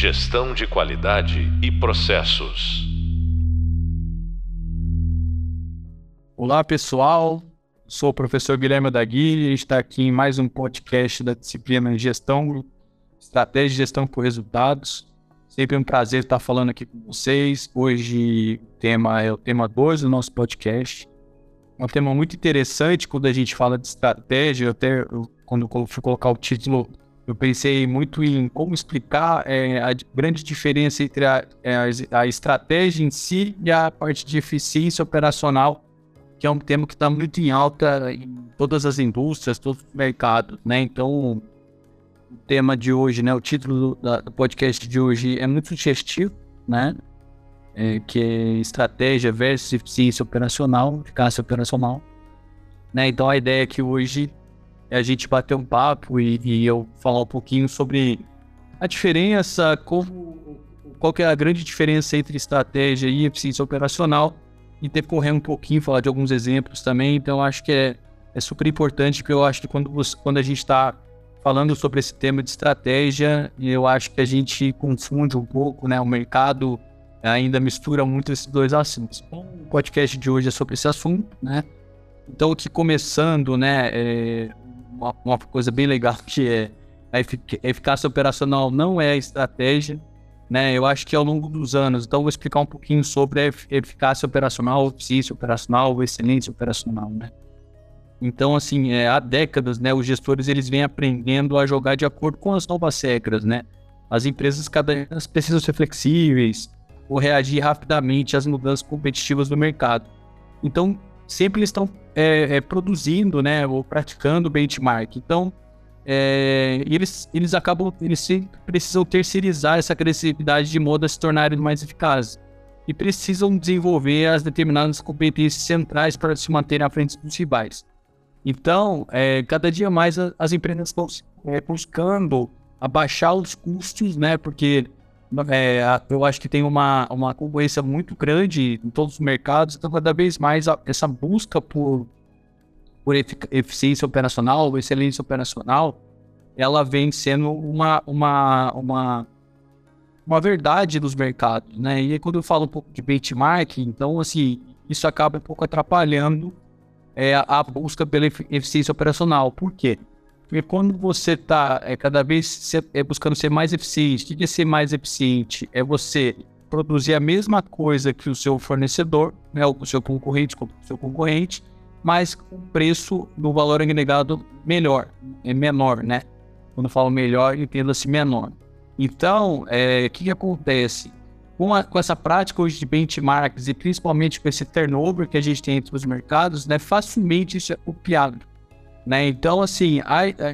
Gestão de qualidade e processos. Olá, pessoal. Sou o professor Guilherme Dagui e está aqui em mais um podcast da disciplina Gestão, Estratégia de Gestão por Resultados. Sempre um prazer estar falando aqui com vocês. Hoje o tema é o tema 2 do nosso podcast. É um tema muito interessante quando a gente fala de estratégia. Até eu, quando eu fui colocar o título, eu pensei muito em como explicar é, a grande diferença entre a, é, a, estratégia em si e a parte de eficiência operacional, que é um tema que está muito em alta em todas as indústrias, todos os mercados, né? Então, o tema de hoje, né? O título do, do podcast de hoje é muito sugestivo, né? É, que é estratégia versus eficiência operacional, eficácia operacional. Né? Então a ideia aqui hoje é a gente bater um papo e, e eu falar um pouquinho sobre a diferença, como, qual que é a grande diferença entre estratégia e eficiência operacional e decorrer um pouquinho, falar de alguns exemplos também. Então acho que é, é super importante, porque eu acho que quando, você, quando a gente está falando sobre esse tema de estratégia, eu acho que a gente confunde um pouco, né? O mercado ainda mistura muito esses dois assuntos. Então, o podcast de hoje é sobre esse assunto, né? Então, aqui começando, né? É uma, uma, coisa bem legal que é a eficácia operacional não é estratégia, né? Eu acho que ao longo dos anos, então vou explicar um pouquinho sobre a eficácia operacional, eficiência operacional, excelência operacional, né? Então, assim, é, há décadas, né, os gestores eles vêm aprendendo a jogar de acordo com as novas regras, né? As empresas cada vez precisam ser flexíveis ou reagir rapidamente às mudanças competitivas do mercado. Então, sempre eles estão é, é, produzindo, né, ou praticando benchmark. Então, é, eles, eles acabam, eles precisam terceirizar essa agressividade de modo a se tornarem mais eficazes. E precisam desenvolver as determinadas competências centrais para se manterem à frente dos rivais. Então, é, cada dia mais as empresas estão é, buscando abaixar os custos, né? Porque é, eu acho que tem uma, uma concorrência muito grande em todos os mercados, então cada vez mais essa busca por, por eficiência operacional, excelência operacional, ela vem sendo uma, uma, uma, uma verdade dos mercados, né? E aí, quando eu falo um pouco de benchmark, então, assim, isso acaba um pouco atrapalhando é, a busca pela eficiência operacional. Por quê? Porque quando você está é, cada vez se, é, buscando ser mais eficiente, o que é ser mais eficiente? É você produzir a mesma coisa que o seu fornecedor, né, o seu concorrente, o seu concorrente, mas com preço do valor agregado melhor, é menor, né? Quando eu falo melhor, entenda-se menor. Então, é, o que, que acontece? Com, a, com, essa prática hoje de benchmarks e principalmente com esse turnover que a gente tem entre os mercados, né, facilmente isso é copiado. Né? Então, assim,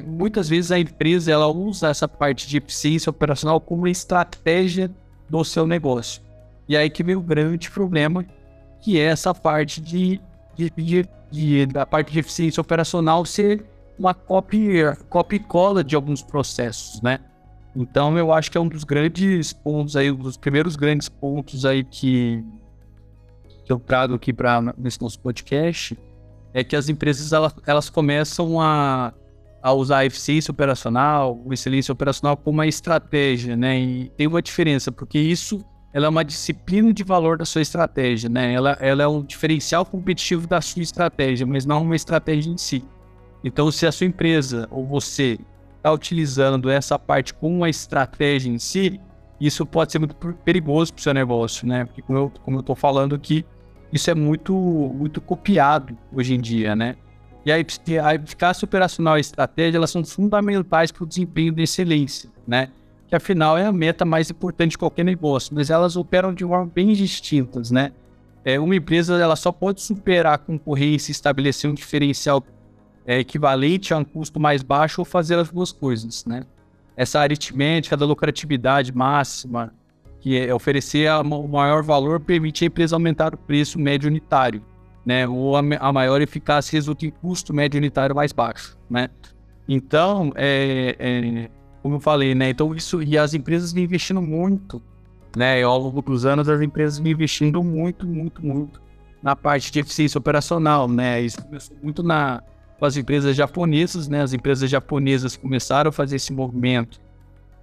muitas vezes a empresa ela usa essa parte de eficiência operacional como estratégia do seu negócio. E aí que vem o grande problema, que é essa parte de, de, de, de da parte de eficiência operacional ser uma copy, copy cola de alguns processos, né? Então, eu acho que é um dos grandes pontos aí, um dos primeiros grandes pontos aí que, que eu trago aqui para nesse nosso podcast, é que as empresas elas, elas começam a, a usar a eficiência operacional, o excelência operacional como uma estratégia, né? E tem uma diferença, porque isso ela é uma disciplina de valor da sua estratégia, né? Ela, ela é um diferencial competitivo da sua estratégia, mas não uma estratégia em si. Então, se a sua empresa ou você está utilizando essa parte como uma estratégia em si, isso pode ser muito perigoso para o seu negócio, né? Porque como eu estou falando aqui, isso é muito, muito copiado hoje em dia, né? E a, eficácia operacional e a estratégia, elas são fundamentais para o desempenho de excelência, né? Que afinal é a meta mais importante de qualquer negócio, mas elas operam de forma bem distintas, né? É, uma empresa ela só pode superar a concorrência e estabelecer um diferencial é, equivalente a um custo mais baixo ou fazer as duas coisas, né? Essa aritmética da lucratividade máxima, que é oferecer o maior valor permite a empresa aumentar o preço médio unitário, né? Ou a, a maior eficácia resulta em custo médio unitário mais baixo, né? Então, é, é, como eu falei, né? Então isso e as empresas vêm investindo muito, né? Ao longo dos anos as empresas vêm investindo muito, muito, muito na parte de eficiência operacional, né? Isso começou muito na com as empresas japonesas, né? As empresas japonesas começaram a fazer esse movimento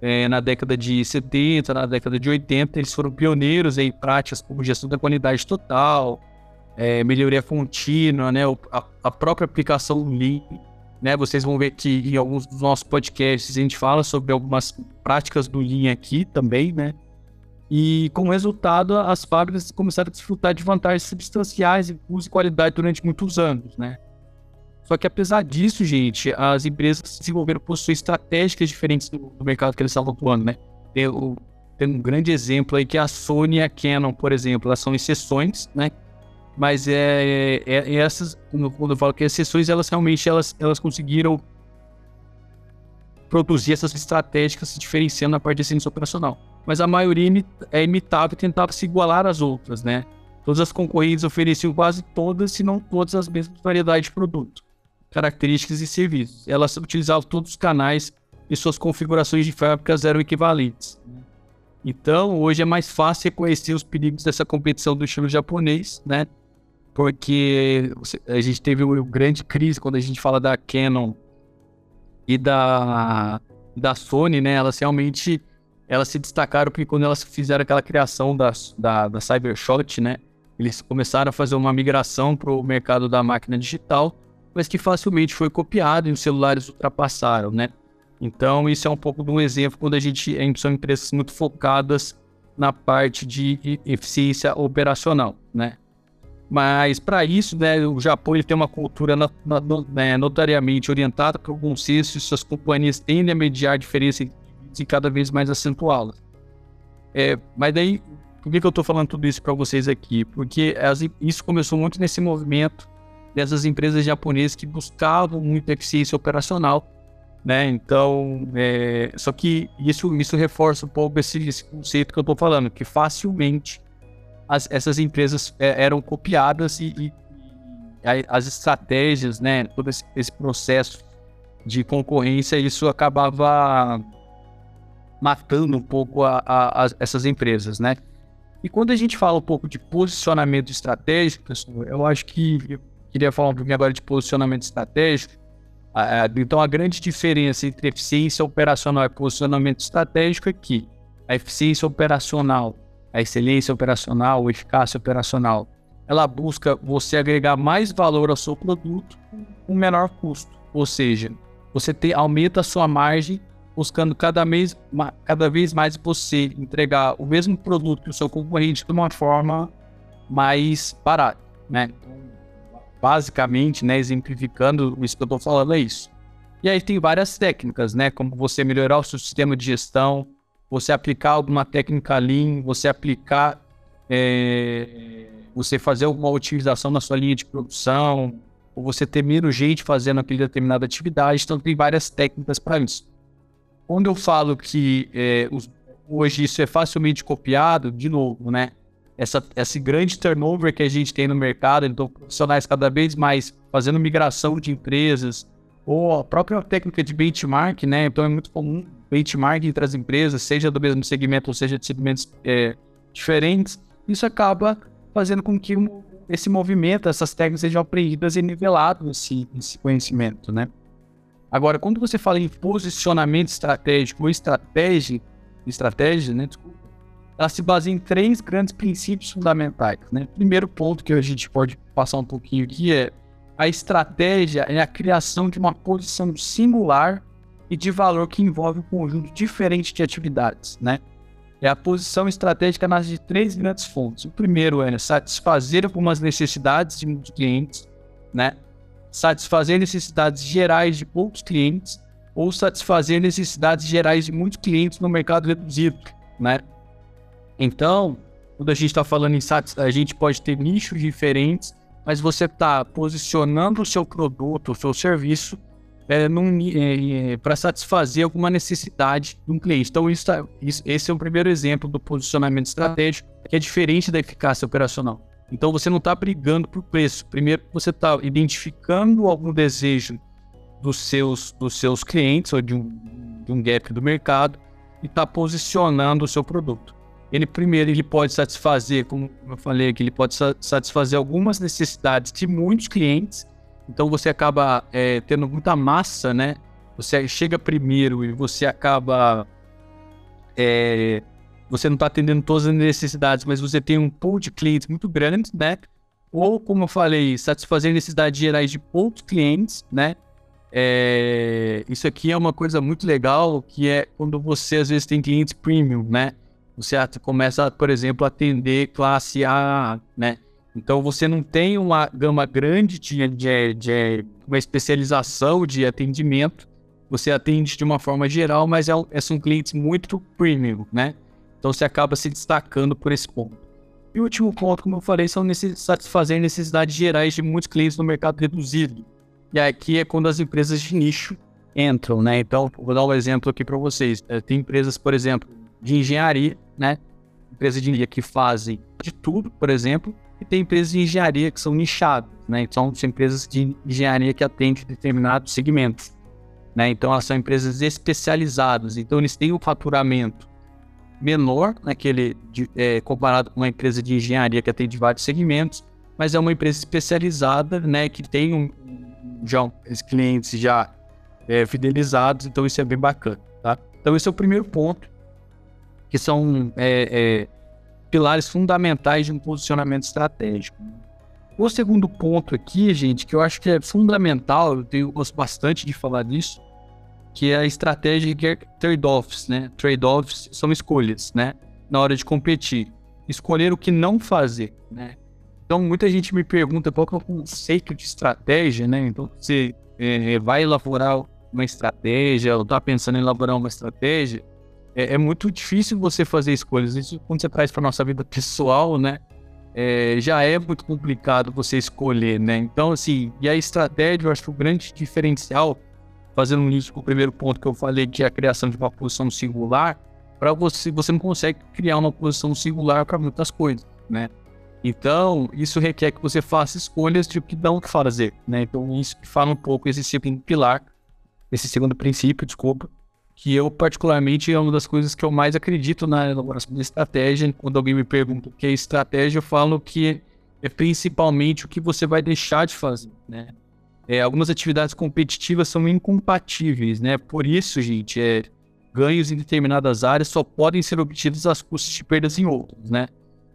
é, na década de 70, na década de 80, eles foram pioneiros em práticas como gestão da qualidade total, é, melhoria contínua, né, a, a, própria aplicação do Lean. Né, vocês vão ver que em alguns dos nossos podcasts a gente fala sobre algumas práticas do Lean aqui também, né? E como resultado, as fábricas começaram a desfrutar de vantagens substanciais em custo e qualidade durante muitos anos, né? Só que apesar disso, gente, as empresas desenvolveram posições estratégicas diferentes do, do mercado que eles estavam atuando, né? Tem, o, tem, um grande exemplo aí que a Sony e a Canon, por exemplo, elas são exceções, né? Mas é, é, é essas, quando eu falo que exceções, elas realmente elas, elas conseguiram produzir essas estratégicas se diferenciando na parte de ciência operacional. Mas a maioria é imitável e tentava se igualar às outras, né? Todas as concorrentes ofereciam quase todas, se não todas, as mesmas variedades de produto características e serviços. Elas utilizavam todos os canais e suas configurações de fábricas eram equivalentes. Então, hoje é mais fácil reconhecer os perigos dessa competição do estilo japonês, né? Porque a gente teve uma grande crise quando a gente fala da Canon e da, da Sony, né? Elas realmente elas se destacaram porque quando elas fizeram aquela criação da, da, da Cybershot, né? Eles começaram a fazer uma migração para o mercado da máquina digital mas que facilmente foi copiado e os celulares ultrapassaram, né? Então, isso é um pouco de um exemplo quando a gente são empresas muito focadas na parte de eficiência operacional, né? Mas para isso, né, o Japão ele tem uma cultura né, notariamente orientada para o consenso e suas companhias tendem a mediar diferenças e cada vez mais acentuá-las. É, mas daí, por que, que eu estou falando tudo isso para vocês aqui? Porque as, isso começou muito nesse movimento dessas empresas japonesas que buscavam muita eficiência operacional, né? Então, é, só que isso, isso reforça um pouco esse, esse conceito que eu estou falando, que facilmente as, essas empresas é, eram copiadas e, e, as estratégias, né? Todo esse, esse processo de concorrência, isso acabava matando um pouco a, a, a, essas empresas, né? E quando a gente fala um pouco de posicionamento estratégico, eu acho que queria falar um pouquinho agora de posicionamento estratégico. Então, a grande diferença entre eficiência operacional e posicionamento estratégico é que a eficiência operacional, a excelência operacional, a eficácia operacional, ela busca você agregar mais valor ao seu produto com menor custo. Ou seja, você te, aumenta a sua margem buscando cada vez, cada vez mais você entregar o mesmo produto que o seu concorrente de uma forma mais barata, né? Basicamente, né, exemplificando isso que eu estou falando, é isso. E aí tem várias técnicas, né, como você melhorar o seu sistema de gestão, você aplicar alguma técnica Lean, você aplicar, é, você fazer alguma utilização na sua linha de produção, ou você ter menos gente fazendo aquela determinada atividade, então tem várias técnicas para isso. Quando eu falo que é, os, hoje isso é facilmente copiado, de novo, né, essa, esse grande turnover que a gente tem no mercado, então profissionais cada vez mais fazendo migração de empresas, ou a própria técnica de benchmark, né? Então é muito comum benchmark entre as empresas, seja do mesmo segmento ou seja de segmentos é, diferentes. Isso acaba fazendo com que esse movimento, essas técnicas sejam aprendidas e niveladas esse, esse conhecimento, né? Agora, quando você fala em posicionamento estratégico ou estratégia, estratégia, né? Desculpa, ela se baseia em três grandes princípios fundamentais. Né? Primeiro ponto que a gente pode passar um pouquinho aqui é a estratégia é a criação de uma posição singular e de valor que envolve um conjunto diferente de atividades, né? É a posição estratégica nasce de três grandes fontes. O primeiro é satisfazer algumas necessidades de muitos clientes, né? Satisfazer necessidades gerais de poucos clientes ou satisfazer necessidades gerais de muitos clientes no mercado reduzido, né? Então, quando a gente está falando em a gente pode ter nichos diferentes, mas você está posicionando o seu produto, o seu serviço é, é, é, para satisfazer alguma necessidade de um cliente. Então, isso tá, isso, esse é o primeiro exemplo do posicionamento estratégico, que é diferente da eficácia operacional. Então, você não está brigando por preço. Primeiro, você está identificando algum desejo dos seus, dos seus clientes ou de um, de um gap do mercado e está posicionando o seu produto ele primeiro ele pode satisfazer, como eu falei aqui, ele pode satisfazer algumas necessidades de muitos clientes. Então você acaba é, tendo muita massa, né? Você chega primeiro e você acaba é, você não está atendendo todas as necessidades, mas você tem um pool de clientes muito grande, né? Ou, como eu falei, satisfazer necessidades gerais de poucos clientes, né? É, isso aqui é uma coisa muito legal, que é quando você às vezes tem clientes premium, né? Você começa, por exemplo, a atender classe A, né? Então você não tem uma gama grande de, de, de uma especialização de atendimento, você atende de uma forma geral, mas é, é, são clientes muito premium, né? Então você acaba se destacando por esse ponto. E o último ponto, como eu falei, são necess... satisfazer necessidades gerais de muitos clientes no mercado reduzido. E aqui é quando as empresas de nicho entram, né? Então, vou dar um exemplo aqui para vocês. É, tem empresas, por exemplo, de engenharia, né? Empresas de engenharia que fazem de tudo, por exemplo, e tem empresas de engenharia que são nichadas, né? Então, são empresas de engenharia que atendem determinados segmentos, né? Então, elas são empresas especializadas. Então, eles têm um faturamento menor naquele de, é, comparado com uma empresa de engenharia que atende vários segmentos, mas é uma empresa especializada, né? Que tem um, já os clientes já é, fidelizados. Então, isso é bem bacana, tá? Então, esse é o primeiro ponto, que são é, é pilares fundamentais de um posicionamento estratégico. O segundo ponto aqui, gente, que eu acho que é fundamental, eu tenho gosto bastante de falar disso, que é a estratégia que é trade-offs, né? Trade-offs são escolhas, né? Na hora de competir. Escolher o que não fazer, né? Então, muita gente me pergunta qual é o conceito de estratégia, né? Então, você é, vai elaborar uma estratégia, ou está pensando em elaborar uma estratégia, é, é, muito difícil você fazer escolhas. Isso quando você traz para nossa vida pessoal, né? É, já é muito complicado você escolher, né? Então, assim, e a estratégia, eu acho que o grande diferencial, fazendo isso com o primeiro ponto que eu falei, que é a criação de uma posição singular, para você, você não consegue criar uma posição singular para muitas coisas, né? Então, isso requer que você faça escolhas de o que não fazer, né? Então, isso que fala um pouco esse segundo pilar, esse segundo princípio, desculpa, que eu, particularmente, é uma das coisas que eu mais acredito na elaboração de estratégia. Quando alguém me pergunta o que é estratégia, eu falo que é principalmente o que você vai deixar de fazer, né? É, algumas atividades competitivas são incompatíveis, né? Por isso, gente, é, ganhos em determinadas áreas só podem ser obtidos às custas de perdas em outras, né?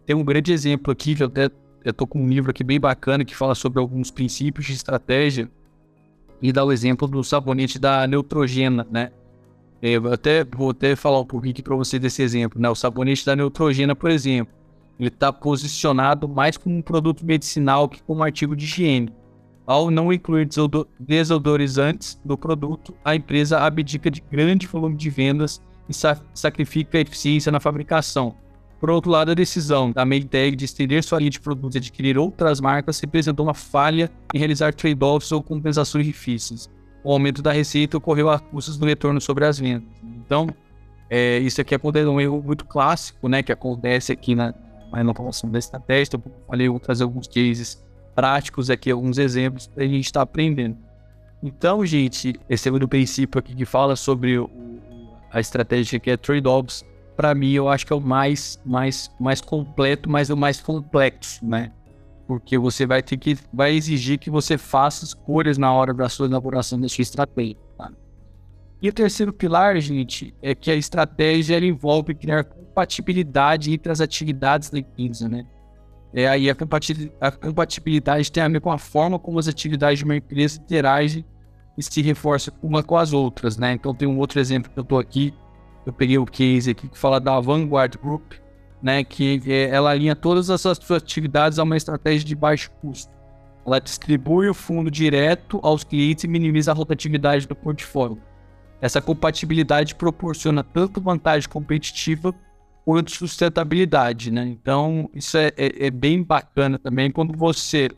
Tem um grande exemplo aqui, que eu até estou com um livro aqui bem bacana que fala sobre alguns princípios de estratégia e dá o exemplo do sabonete da Neutrogena, né? Eu até vou até falar um pouquinho aqui para você desse exemplo, né? O sabonete da Neutrogena, por exemplo, ele está posicionado mais como um produto medicinal que como um artigo de higiene. Ao não incluir desodorizantes no produto, a empresa abdica de grande volume de vendas e sa sacrifica a eficiência na fabricação. Por outro lado, a decisão da Maytag de estender sua linha de produtos e adquirir outras marcas representou uma falha em realizar trade-offs ou compensações difíceis o aumento da receita ocorreu a custos do retorno sobre as vendas. Então, é, isso aqui é um erro muito clássico, né, que acontece aqui na, na inovação da estratégia. Então, eu falei, eu vou trazer alguns cases práticos aqui, alguns exemplos para a gente estar tá aprendendo. Então, gente, esse é o princípio aqui que fala sobre o, a estratégia que é trade-offs. Para mim, eu acho que é o mais, mais, mais completo, mas é o mais complexo, né? Porque você vai ter que vai exigir que você faça escolhas na hora da sua elaboração da sua estratégia. Tá? E o terceiro pilar, gente, é que a estratégia envolve criar compatibilidade entre as atividades da empresa, né? É, aí a, a compatibilidade tem a ver com a forma como as atividades de uma empresa interagem e se reforçam uma com as outras, né? Então tem um outro exemplo que eu estou aqui, eu peguei o case aqui que fala da Vanguard Group, né, que ela alinha todas as suas atividades a uma estratégia de baixo custo. Ela distribui o fundo direto aos clientes e minimiza a rotatividade do portfólio. Essa compatibilidade proporciona tanto vantagem competitiva quanto sustentabilidade, né? Então, isso é, é, é bem bacana também quando você...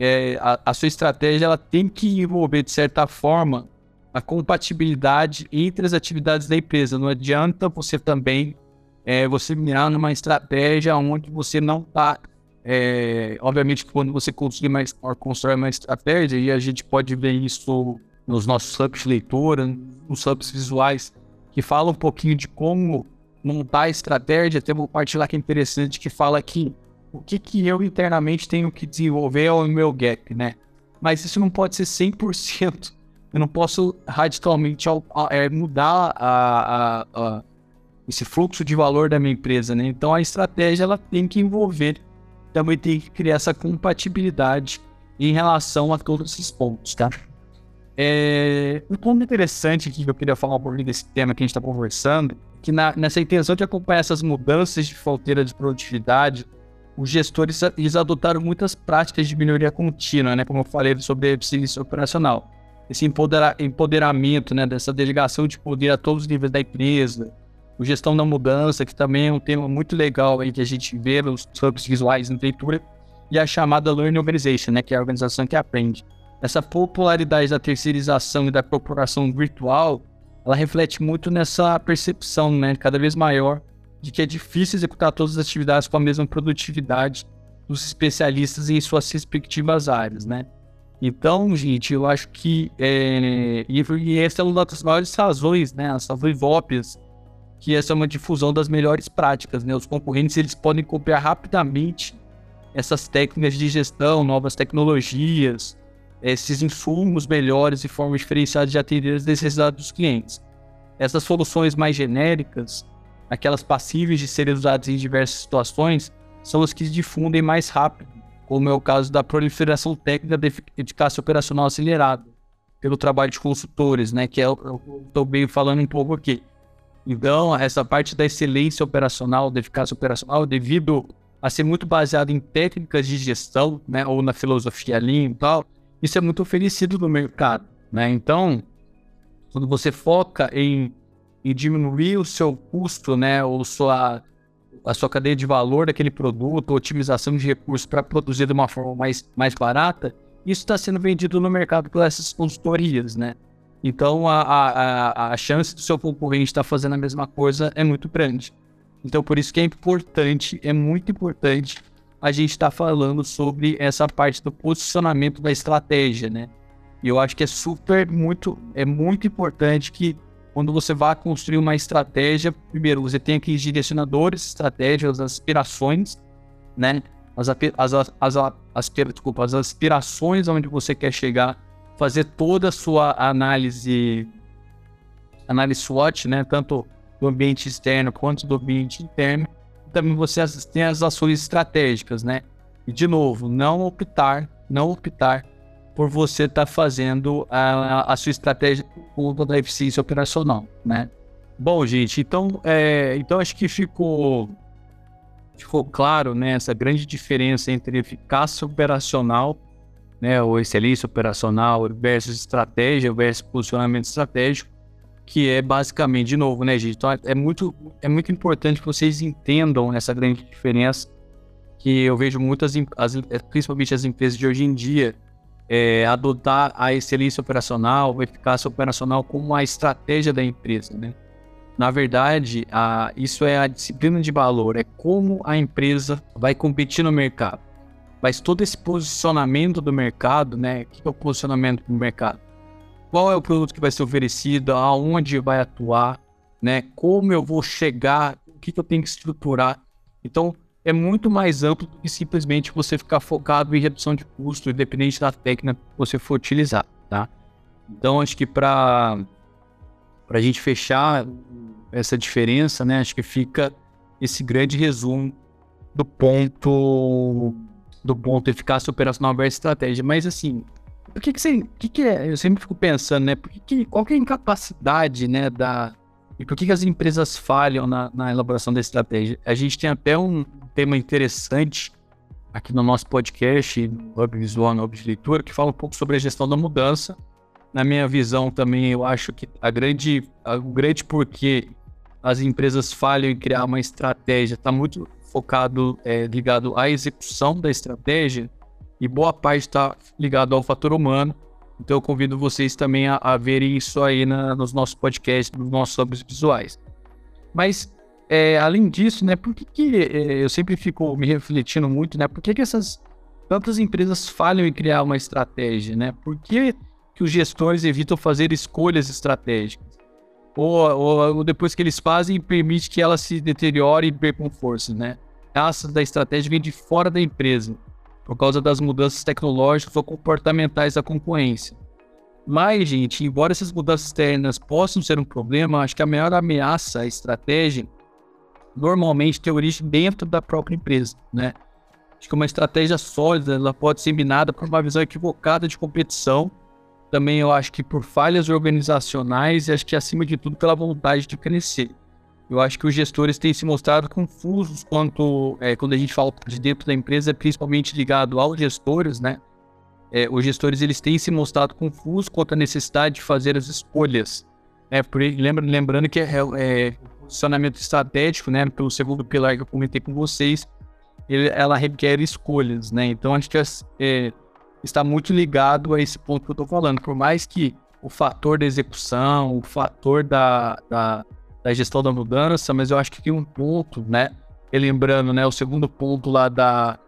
É, a, a, sua estratégia ela tem que envolver, de certa forma, a compatibilidade entre as atividades da empresa. Não adianta você também é você mirar numa estratégia onde você não está. É, obviamente, quando você conseguir mais, constrói uma estratégia, e a gente pode ver isso nos nossos hubs de leitura, nos hubs visuais, que fala um pouquinho de como montar a estratégia. Tem uma parte lá que é interessante que fala que o que, que eu internamente tenho que desenvolver é o meu gap, né? Mas isso não pode ser 100%. Eu não posso radicalmente é, mudar a, a, a esse fluxo de valor da minha empresa, né? Então a estratégia ela tem que envolver, também tem que criar essa compatibilidade em relação a todos esses pontos, tá? É, um ponto interessante que eu queria falar um pouquinho desse tema que a gente está conversando, que na, nessa intenção de acompanhar essas mudanças de fronteira de produtividade, os gestores eles adotaram muitas práticas de melhoria contínua, né? Como eu falei sobre a eficiência operacional. Esse empodera empoderamento, né? Dessa delegação de poder a todos os níveis da empresa, o gestão da mudança, que também é um tema muito legal aí que a gente vê nos campos visuais na leitura, e a chamada Learning Organization, né, que é a organização que aprende. Essa popularidade da terceirização e da corporação virtual, ela reflete muito nessa percepção, né, cada vez maior, de que é difícil executar todas as atividades com a mesma produtividade dos especialistas em suas respectivas áreas, né? Então, gente, eu acho que é, e, e essa é uma das maiores razões, né, as razões óbvias que essa é uma difusão das melhores práticas, né? Os concorrentes eles podem copiar rapidamente essas técnicas de gestão, novas tecnologias, esses insumos melhores e formas diferenciadas de atender as necessidades dos clientes. Essas soluções mais genéricas, aquelas passíveis de serem usadas em diversas situações, são as que se difundem mais rápido, como é o caso da proliferação técnica de eficácia operacional acelerada, pelo trabalho de consultores, né, que é eu estou bem falando um pouco aqui. Então, essa parte da excelência operacional, da eficácia operacional, devido a ser muito baseado em técnicas de gestão, né, ou na filosofia Lean e tal, isso é muito oferecido no mercado, né? Então, quando você foca em, em diminuir o seu custo, né, ou sua a sua cadeia de valor daquele produto, otimização de recursos para produzir de uma forma mais, mais barata, isso está sendo vendido no mercado por essas consultorias, né? Então a, a, a chance do seu concorrente estar tá fazendo a mesma coisa é muito grande. Então por isso que é importante, é muito importante a gente estar tá falando sobre essa parte do posicionamento da estratégia, né? E eu acho que é super muito, é muito importante que quando você vai construir uma estratégia, primeiro você tem aqueles direcionadores, estratégias, aspirações, né? As, as, as, as, as, desculpa, as aspirações onde você quer chegar fazer toda a sua análise, análise SWOT, né? Tanto do ambiente externo quanto do ambiente interno. Também você tem as ações estratégicas, né? E de novo, não optar, não optar por você estar tá fazendo a, a, sua estratégia conta da eficiência operacional, né? Bom, gente, então, é, então acho que ficou, ficou claro né, essa grande diferença entre eficácia operacional né, ou excelência operacional versus estratégia versus posicionamento estratégico, que é basicamente, de novo, né, gente? Então é muito, é muito importante que vocês entendam essa grande diferença que eu vejo muitas, as, principalmente as empresas de hoje em dia, é, adotar a excelência operacional, a eficácia operacional como a estratégia da empresa, né? Na verdade, a, isso é a disciplina de valor, é como a empresa vai competir no mercado. Mas todo esse posicionamento do mercado, né? O que é o posicionamento do mercado? Qual é o produto que vai ser oferecido? Aonde vai atuar? Né? Como eu vou chegar? O que, que eu tenho que estruturar? Então, é muito mais amplo do que simplesmente você ficar focado em redução de custo, independente da técnica que você for utilizar, tá? Então, acho que para a gente fechar essa diferença, né? Acho que fica esse grande resumo do ponto do ponto eficácia operacional versus estratégia. Mas assim, o que que você, que que é? Eu sempre fico pensando, né? Por que que, qual que é a incapacidade, né, da e por que, que as empresas falham na, na, elaboração da estratégia? A gente tem até um tema interessante aqui no nosso podcast, no Hub Visual, no Hub de Leitura, que fala um pouco sobre a gestão da mudança. Na minha visão também, eu acho que a grande, a, o grande porquê as empresas falham em criar uma estratégia está muito focado, é, ligado à execução da estratégia e boa parte está ligado ao fator humano. Então eu convido vocês também a, a verem isso aí na, nos nossos podcasts, nos nossos hubs visuais. Mas é, além disso, né, por que, que é, eu sempre fico me refletindo muito, né? Por que, que essas tantas empresas falham em criar uma estratégia, né? Por que, que os gestores evitam fazer escolhas estratégicas? Ou, ou, ou, depois que eles fazem, permite que ela se deteriore e percam força, né? Essa da estratégia vem de fora da empresa, por causa das mudanças tecnológicas ou comportamentais da concorrência. Mas, gente, embora essas mudanças externas possam ser um problema, acho que a maior ameaça à estratégia normalmente tem origem dentro da própria empresa, né? Acho que uma estratégia sólida, ela pode ser minada por uma visão equivocada de competição. Também eu acho que por falhas organizacionais e acho que acima de tudo pela vontade de crescer. Eu acho que os gestores têm se mostrado confusos quanto é, quando a gente fala de dentro da empresa, principalmente ligado aos gestores, né? É, os gestores eles têm se mostrado confusos quanto à necessidade de fazer as escolhas. É, por, lembra, lembrando que é, é, posicionamento estratégico, né? Pelo segundo pilar que eu comentei com vocês, ele, ela requer escolhas, né? Então acho que é, está muito ligado a esse ponto que eu estou falando. Por mais que o fator da execução, o fator da, da, da, gestão da mudança, mas eu acho que tem um ponto, né? E lembrando, né? O segundo ponto lá da,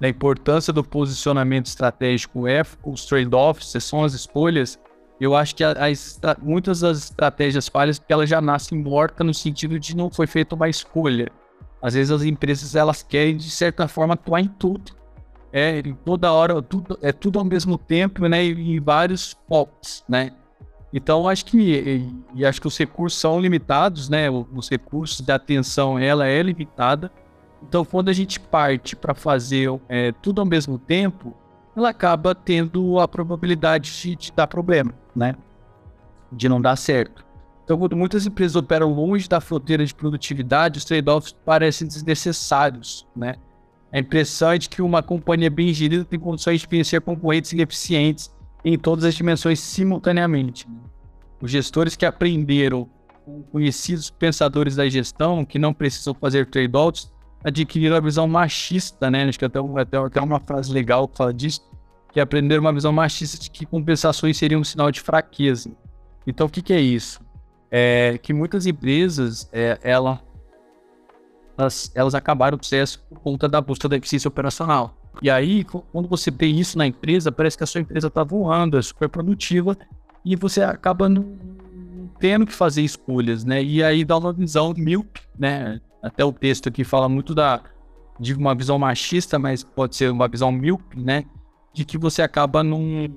da importância do posicionamento estratégico é os trade-offs, são as escolhas. Eu acho que as, muitas das estratégias falhas, porque elas já nascem mortas no sentido de não foi feita uma escolha. Às vezes as empresas elas querem de certa forma atuar em tudo, é toda hora tudo é tudo ao mesmo tempo, né, e em vários focos, né. Então acho que e, e, acho que os recursos são limitados, né, os recursos de atenção ela é limitada. Então quando a gente parte para fazer é, tudo ao mesmo tempo, ela acaba tendo a probabilidade de, de dar problema, né, de não dar certo. Então, quando muitas empresas operam longe da fronteira de produtividade, os trade-offs parecem desnecessários, né? A impressão é de que uma companhia bem gerida tem condições de vencer concorrentes ineficientes em todas as dimensões simultaneamente. Os gestores que aprenderam com conhecidos pensadores da gestão, que não precisam fazer trade-offs, adquiriram a visão machista, né? Acho que até, até, até uma frase legal que fala disso, que aprenderam uma visão machista de que compensações seriam um sinal de fraqueza. Então, o que, que é isso? é que muitas empresas, é, ela, elas, elas acabaram o processo por conta da busca da eficiência operacional. E aí, quando você tem isso na empresa, parece que a sua empresa está voando, é super produtiva, e você acaba não tendo que fazer escolhas, né? E aí dá uma visão míope, né? Até o texto aqui fala muito da de uma visão machista, mas pode ser uma visão míope, né? De que você acaba não,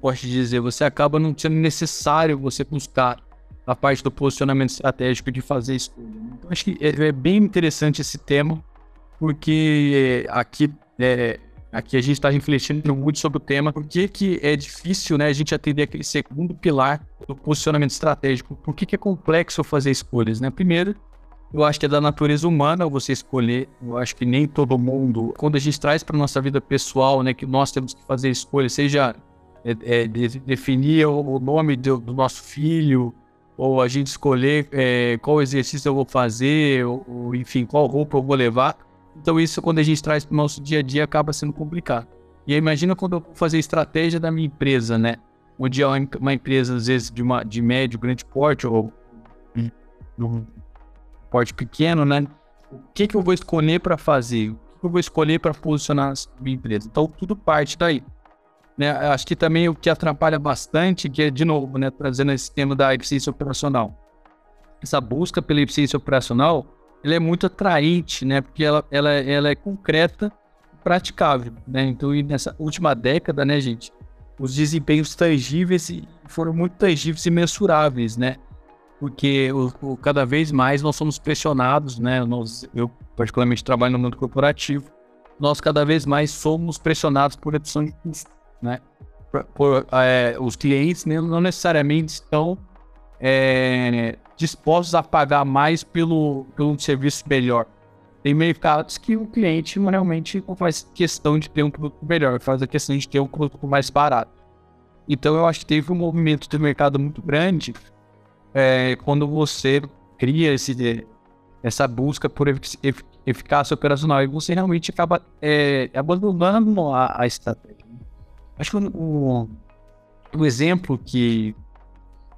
pode dizer, você acaba não sendo necessário você buscar a parte do posicionamento estratégico de fazer escolha. Então, acho que é, é bem interessante esse tema, porque aqui, é, aqui a gente está refletindo muito sobre o tema, por que, que é difícil né, a gente atender aquele segundo pilar do posicionamento estratégico, por que, que é complexo fazer escolhas. Né? Primeiro, eu acho que é da natureza humana você escolher. Eu acho que nem todo mundo, quando a gente traz para nossa vida pessoal, né, que nós temos que fazer escolhas, seja é, é, definir o nome do, do nosso filho, ou a gente escolher é, qual exercício eu vou fazer, ou, ou, enfim, qual roupa eu vou levar. Então isso, quando a gente traz para o nosso dia a dia, acaba sendo complicado. E aí, imagina quando eu vou fazer estratégia da minha empresa, né? Onde é uma empresa, às vezes, de, uma, de médio, grande porte, ou de um porte pequeno, né? O que, que eu vou escolher para fazer? O que, eu vou escolher para posicionar a minha empresa? Então, tudo parte daí. Né? Acho que também o que atrapalha bastante, que é, de novo, né, trazendo esse tema da eficiência operacional. Essa busca pela eficiência operacional, ela é muito atraente, né? Porque ela, ela, ela é concreta praticável, né? Então, nessa última década, né, gente, os desempenhos tangíveis foram muito tangíveis e mensuráveis, né? Porque o, o, cada vez mais nós somos pressionados, né? Nós, eu, particularmente, trabalho no mundo corporativo, nós cada vez mais somos pressionados por redução de custos né? Por, é, os clientes não necessariamente estão é, dispostos a pagar mais pelo, pelo serviço melhor. Tem mercados que o cliente realmente não faz questão de ter um produto melhor, faz a questão de ter um produto mais barato. Então eu acho que teve um movimento de mercado muito grande é, quando você cria esse, essa busca por eficácia operacional e você realmente acaba é, abandonando a, a estratégia. Acho que o, o exemplo que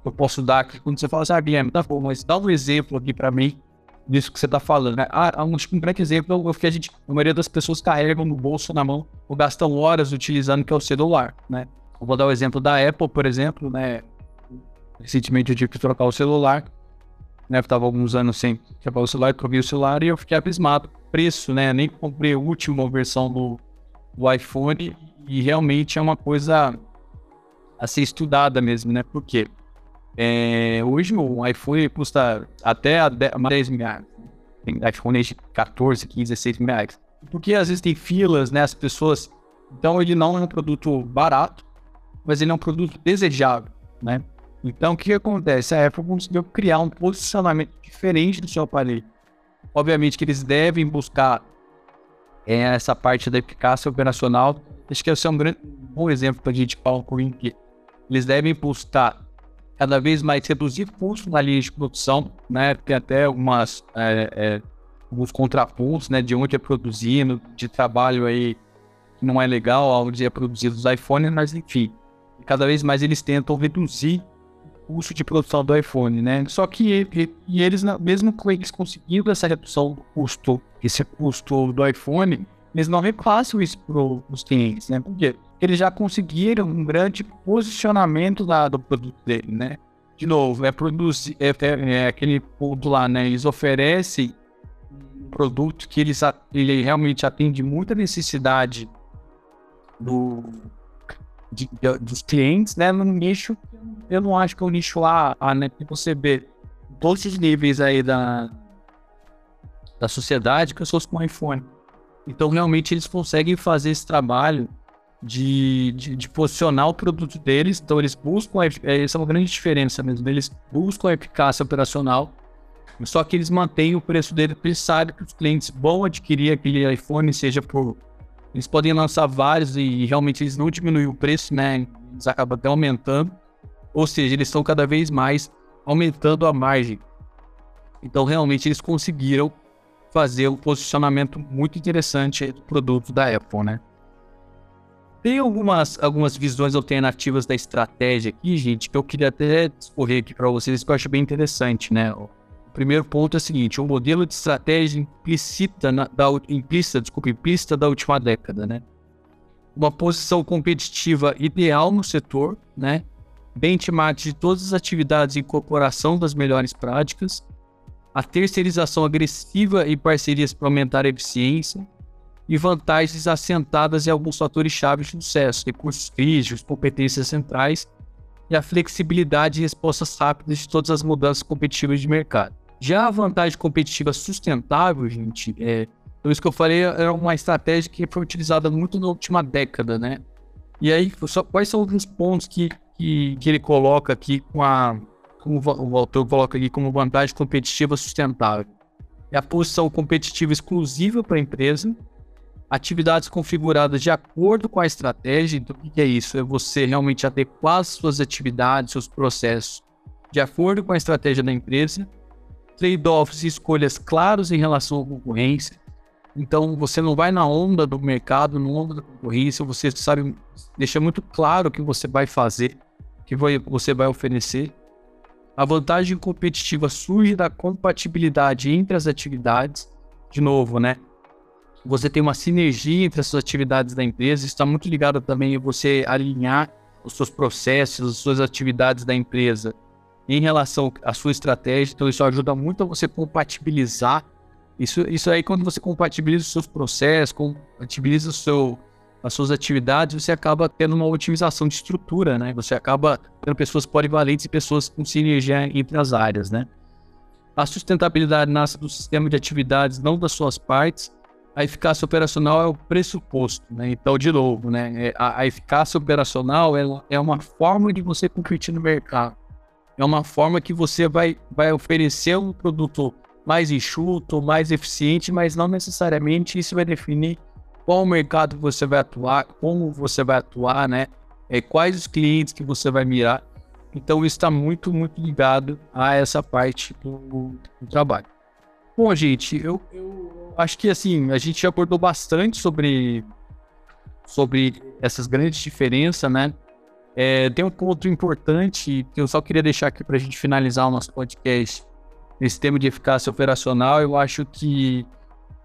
eu posso dar aqui, quando você fala assim, ah, Guilherme, tá bom, mas dá um exemplo aqui para mim disso que você tá falando, né? Ah, um, um grande exemplo é o que a gente, a maioria das pessoas carregam no bolso, na mão, ou gastam horas utilizando, que é o celular, né? Eu vou dar o exemplo da Apple, por exemplo, né? Recentemente eu tive que trocar o celular, né? Eu tava alguns anos sem trocar o celular, troquei o celular e eu fiquei abismado. Preço, né? Nem comprei a última versão do, do iPhone e realmente é uma coisa a ser estudada mesmo, né? Porque é, hoje o iPhone custa até 10 mil reais. Tem iPhone de 14, 15, 16 mil reais. Porque às vezes tem filas, né? As pessoas. Então ele não é um produto barato, mas ele é um produto desejável, né? Então o que acontece? A Apple conseguiu criar um posicionamento diferente do seu aparelho. Obviamente que eles devem buscar é, essa parte da eficácia operacional. Acho que esse é um grande, bom exemplo para a gente falar um que eles devem buscar cada vez mais reduzir custos na linha de produção, né? Tem até é, é, alguns contrapontos, né? De onde é produzido, de trabalho aí que não é legal, onde é produzido os iPhones, mas enfim, cada vez mais eles tentam reduzir o custo de produção do iPhone, né? Só que e, e eles, mesmo com eles conseguindo essa redução do custo, esse custo do iPhone, eles não repassam isso para os clientes, né? Por quê? eles já conseguiram um grande posicionamento do produto dele, né? De novo, é produzir, é, é, é, aquele ponto lá, né? Eles oferecem um produto que eles, ele realmente atende muita necessidade do, de, de, dos clientes, né? No nicho, eu não acho que é um nicho lá, a, né? Que você vê todos os níveis aí da, da sociedade, pessoas com iPhone. Então, realmente, eles conseguem fazer esse trabalho de, de, de, posicionar o produto deles. Então, eles buscam, é, essa é uma grande diferença mesmo, eles buscam a eficácia operacional, só que eles mantêm o preço dele, porque eles sabem que os clientes vão adquirir aquele iPhone, seja por. Eles podem lançar vários e realmente eles não diminuem o preço, né? Eles acabam até aumentando. Ou seja, eles estão cada vez mais aumentando a margem. Então, realmente, eles conseguiram fazer um posicionamento muito interessante do produto da Apple, né? Tem algumas, algumas visões alternativas da estratégia aqui, gente, que eu queria até discorrer aqui para vocês, que eu acho bem interessante, né? O primeiro ponto é o seguinte, o modelo de estratégia implícita, na, da, implícita, desculpa, implícita da última década, né? Uma posição competitiva ideal no setor, né? Benchmark de todas as atividades e incorporação das melhores práticas, a terceirização agressiva e parcerias para aumentar a eficiência, e vantagens assentadas em alguns fatores chave de sucesso, recursos críticos, competências centrais e a flexibilidade e respostas rápidas de todas as mudanças competitivas de mercado. Já a vantagem competitiva sustentável, gente, é, então isso que eu falei era uma estratégia que foi utilizada muito na última década, né? E aí, só, quais são alguns pontos que, que, que ele coloca aqui com a, como o autor coloca aqui como vantagem competitiva sustentável? É a posição competitiva exclusiva para a empresa, atividades configuradas de acordo com a estratégia. Então, o que é isso? É você realmente adequar as suas atividades, seus processos de acordo com a estratégia da empresa. Trade-offs e escolhas claros em relação à concorrência. Então, você não vai na onda do mercado, na onda da concorrência, você sabe, deixa muito claro o que você vai fazer, o que você vai oferecer. A vantagem competitiva surge da compatibilidade entre as atividades. De novo, né? você tem uma sinergia entre as suas atividades da empresa, está muito ligado também a você alinhar os seus processos, as suas atividades da empresa em relação à sua estratégia. Então, isso ajuda muito a você compatibilizar. Isso, isso aí, quando você compatibiliza os seus processos, compatibiliza o seu, as suas atividades, você acaba tendo uma otimização de estrutura, né? Você acaba tendo pessoas polivalentes e pessoas com sinergia entre as áreas, né? A sustentabilidade nasce do sistema de atividades, não das suas partes a eficácia operacional é o pressuposto, né? Então, de novo, né? É, a, a eficácia operacional é, uma forma de você competir no mercado. É uma forma que você vai, vai oferecer um produto mais enxuto, mais eficiente, mas não necessariamente isso vai definir qual mercado você vai atuar, como você vai atuar, né? É, quais os clientes que você vai mirar. Então, está muito, muito ligado a essa parte do, do trabalho. Bom, gente, eu, eu acho que assim, a gente já abordou bastante sobre, sobre essas grandes diferenças, né? É, tem um ponto importante que eu só queria deixar aqui para a gente finalizar o nosso podcast nesse tema de eficácia operacional. Eu acho que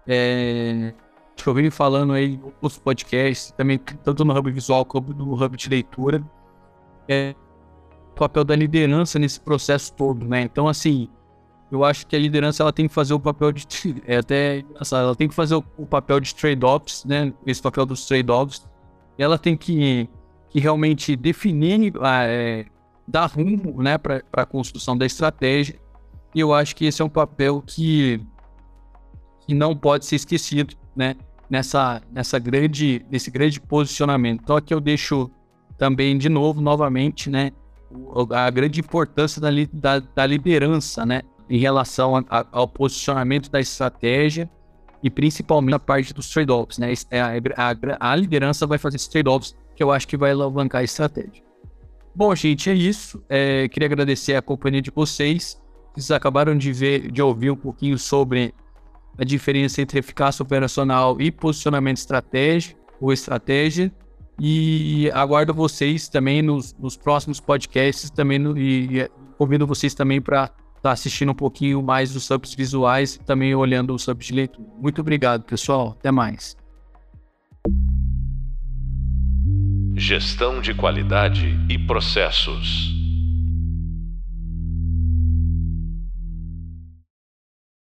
é, que eu venho falando aí nos podcasts, também tanto no Hub Visual como no Hub de Leitura, é o papel da liderança nesse processo todo, né? Então, assim, eu acho que a liderança ela tem que fazer o papel de é até ela tem que fazer o, papel de trade-offs, né? Esse papel dos trade-offs. Ela tem que, que realmente definir, ah, é, dar rumo, né, para a construção da estratégia. E eu acho que esse é um papel que que não pode ser esquecido, né? Nessa, nessa grande, nesse grande posicionamento. Então aqui eu deixo também de novo, novamente, né? A grande importância da, da, da liderança, né? Em relação a, a, ao posicionamento da estratégia e principalmente a parte dos trade-offs, né? A, a, a, liderança vai fazer esses trade-offs que eu acho que vai alavancar a estratégia. Bom, gente, é isso. É, queria agradecer a companhia de vocês. Vocês acabaram de ver, de ouvir um pouquinho sobre a diferença entre eficácia operacional e posicionamento estratégico ou estratégia. E aguardo vocês também nos, nos próximos podcasts também no, e, e convido vocês também para estar tá assistindo um pouquinho mais dos subs visuais e também olhando o subs de leitura. Muito obrigado, pessoal. Até mais. Gestão de qualidade e processos.